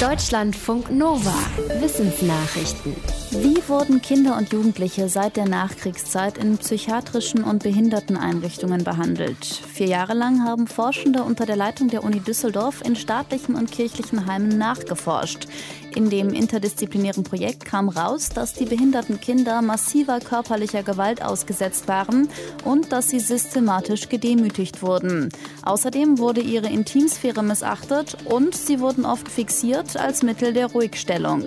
Deutschlandfunk Nova. Wissensnachrichten. Wie wurden Kinder und Jugendliche seit der Nachkriegszeit in psychiatrischen und Behinderteneinrichtungen behandelt? Vier Jahre lang haben Forschende unter der Leitung der Uni Düsseldorf in staatlichen und kirchlichen Heimen nachgeforscht. In dem interdisziplinären Projekt kam raus, dass die behinderten Kinder massiver körperlicher Gewalt ausgesetzt waren und dass sie systematisch gedemütigt wurden. Außerdem wurde ihre Intimsphäre missachtet und sie wurden oft fixiert als Mittel der Ruhigstellung.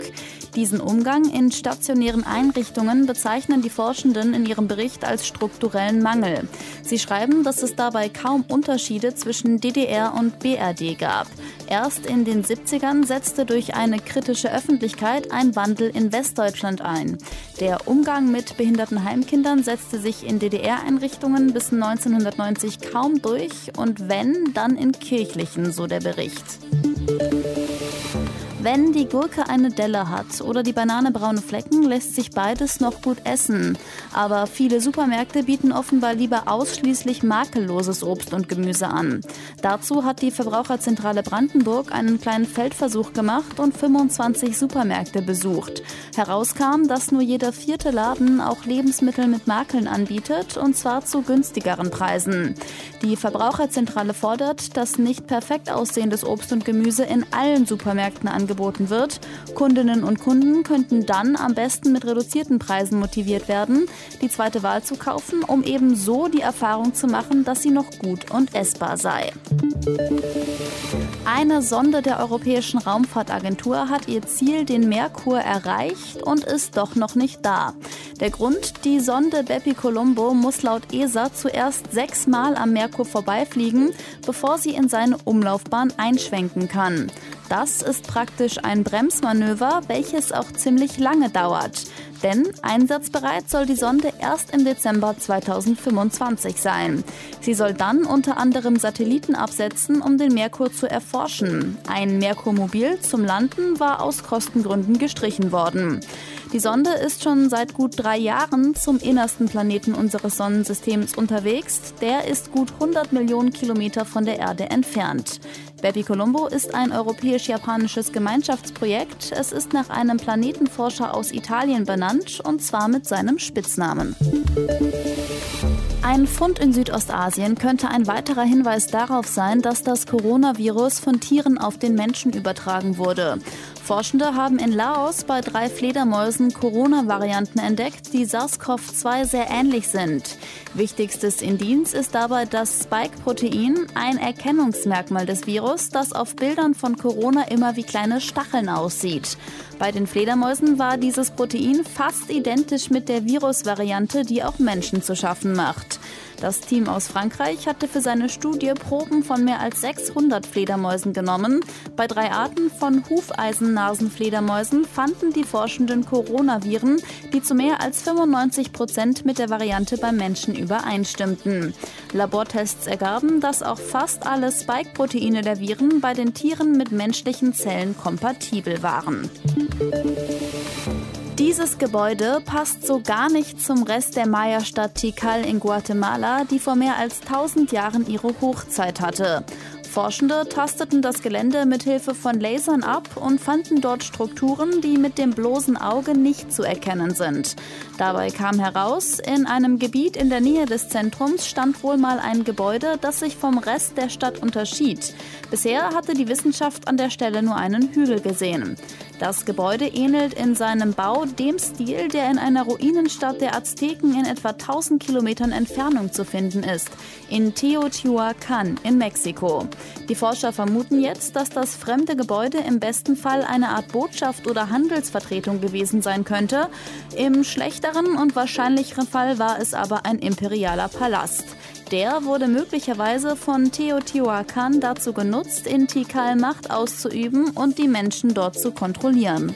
Diesen Umgang in stationären Einrichtungen bezeichnen die Forschenden in ihrem Bericht als strukturellen Mangel. Sie schreiben, dass es dabei kaum Unterschiede zwischen DDR und BRD gab. Erst in den 70ern setzte durch eine kritische Öffentlichkeit ein Wandel in Westdeutschland ein. Der Umgang mit behinderten Heimkindern setzte sich in DDR-Einrichtungen bis 1990 kaum durch und wenn, dann in kirchlichen, so der Bericht. Wenn die Gurke eine Delle hat oder die Banane braune Flecken, lässt sich beides noch gut essen. Aber viele Supermärkte bieten offenbar lieber ausschließlich makelloses Obst und Gemüse an. Dazu hat die Verbraucherzentrale Brandenburg einen kleinen Feldversuch gemacht und 25 Supermärkte besucht. Herauskam, dass nur jeder vierte Laden auch Lebensmittel mit Makeln anbietet und zwar zu günstigeren Preisen. Die Verbraucherzentrale fordert, dass nicht perfekt aussehendes Obst und Gemüse in allen Supermärkten angeboten angeboten wird. Kundinnen und Kunden könnten dann am besten mit reduzierten Preisen motiviert werden, die zweite Wahl zu kaufen, um eben so die Erfahrung zu machen, dass sie noch gut und essbar sei. Eine Sonde der Europäischen Raumfahrtagentur hat ihr Ziel, den Merkur, erreicht und ist doch noch nicht da. Der Grund, die Sonde Bepi Colombo muss laut ESA zuerst sechsmal am Merkur vorbeifliegen, bevor sie in seine Umlaufbahn einschwenken kann. Das ist praktisch ein Bremsmanöver, welches auch ziemlich lange dauert. Denn einsatzbereit soll die Sonde erst im Dezember 2025 sein. Sie soll dann unter anderem Satelliten absetzen, um den Merkur zu erforschen. Ein Merkurmobil zum Landen war aus Kostengründen gestrichen worden. Die Sonde ist schon seit gut drei Jahren zum innersten Planeten unseres Sonnensystems unterwegs. Der ist gut 100 Millionen Kilometer von der Erde entfernt. Bepi Colombo ist ein europäisch-japanisches Gemeinschaftsprojekt. Es ist nach einem Planetenforscher aus Italien benannt und zwar mit seinem Spitznamen. Ein Fund in Südostasien könnte ein weiterer Hinweis darauf sein, dass das Coronavirus von Tieren auf den Menschen übertragen wurde. Forschende haben in Laos bei drei Fledermäusen Corona-Varianten entdeckt, die SARS-CoV-2 sehr ähnlich sind. Wichtigstes Indiz ist dabei das Spike-Protein, ein Erkennungsmerkmal des Virus, das auf Bildern von Corona immer wie kleine Stacheln aussieht. Bei den Fledermäusen war dieses Protein fast identisch mit der Virusvariante, die auch Menschen zu schaffen macht. Das Team aus Frankreich hatte für seine Studie Proben von mehr als 600 Fledermäusen genommen. Bei drei Arten von Hufeisennasenfledermäusen fanden die Forschenden Coronaviren, die zu mehr als 95 Prozent mit der Variante beim Menschen übereinstimmten. Labortests ergaben, dass auch fast alle Spike-Proteine der Viren bei den Tieren mit menschlichen Zellen kompatibel waren. Dieses Gebäude passt so gar nicht zum Rest der Maya-Stadt Tikal in Guatemala, die vor mehr als 1000 Jahren ihre Hochzeit hatte. Forschende tasteten das Gelände mit Hilfe von Lasern ab und fanden dort Strukturen, die mit dem bloßen Auge nicht zu erkennen sind. Dabei kam heraus, in einem Gebiet in der Nähe des Zentrums stand wohl mal ein Gebäude, das sich vom Rest der Stadt unterschied. Bisher hatte die Wissenschaft an der Stelle nur einen Hügel gesehen. Das Gebäude ähnelt in seinem Bau dem Stil, der in einer Ruinenstadt der Azteken in etwa 1000 Kilometern Entfernung zu finden ist, in Teotihuacan in Mexiko. Die Forscher vermuten jetzt, dass das fremde Gebäude im besten Fall eine Art Botschaft oder Handelsvertretung gewesen sein könnte. Im schlechteren und wahrscheinlicheren Fall war es aber ein imperialer Palast. Der wurde möglicherweise von Teotihuacan dazu genutzt, in Tikal Macht auszuüben und die Menschen dort zu kontrollieren.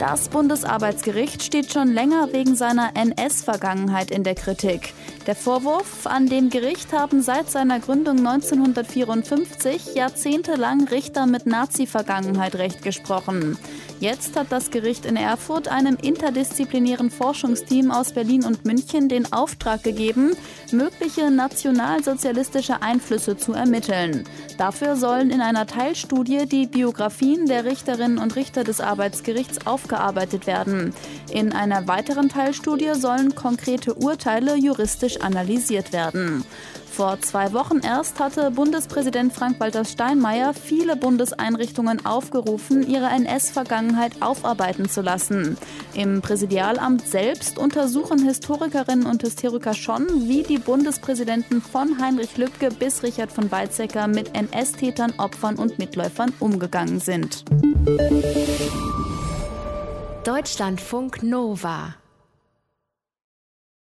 Das Bundesarbeitsgericht steht schon länger wegen seiner NS-Vergangenheit in der Kritik. Der Vorwurf, an dem Gericht haben seit seiner Gründung 1954 jahrzehntelang Richter mit Nazi-Vergangenheit Recht gesprochen. Jetzt hat das Gericht in Erfurt einem interdisziplinären Forschungsteam aus Berlin und München den Auftrag gegeben, mögliche nationalsozialistische Einflüsse zu ermitteln. Dafür sollen in einer Teilstudie die Biografien der Richterinnen und Richter des Arbeitsgerichts aufgearbeitet werden. In einer weiteren Teilstudie sollen konkrete Urteile juristisch analysiert werden. Vor zwei Wochen erst hatte Bundespräsident Frank-Walter Steinmeier viele Bundeseinrichtungen aufgerufen, ihre NS-Vergangenheit aufarbeiten zu lassen. Im Präsidialamt selbst untersuchen Historikerinnen und Historiker schon, wie die Bundespräsidenten von Heinrich Lübke bis Richard von Weizsäcker mit NS-Tätern, Opfern und Mitläufern umgegangen sind. Deutschlandfunk Nova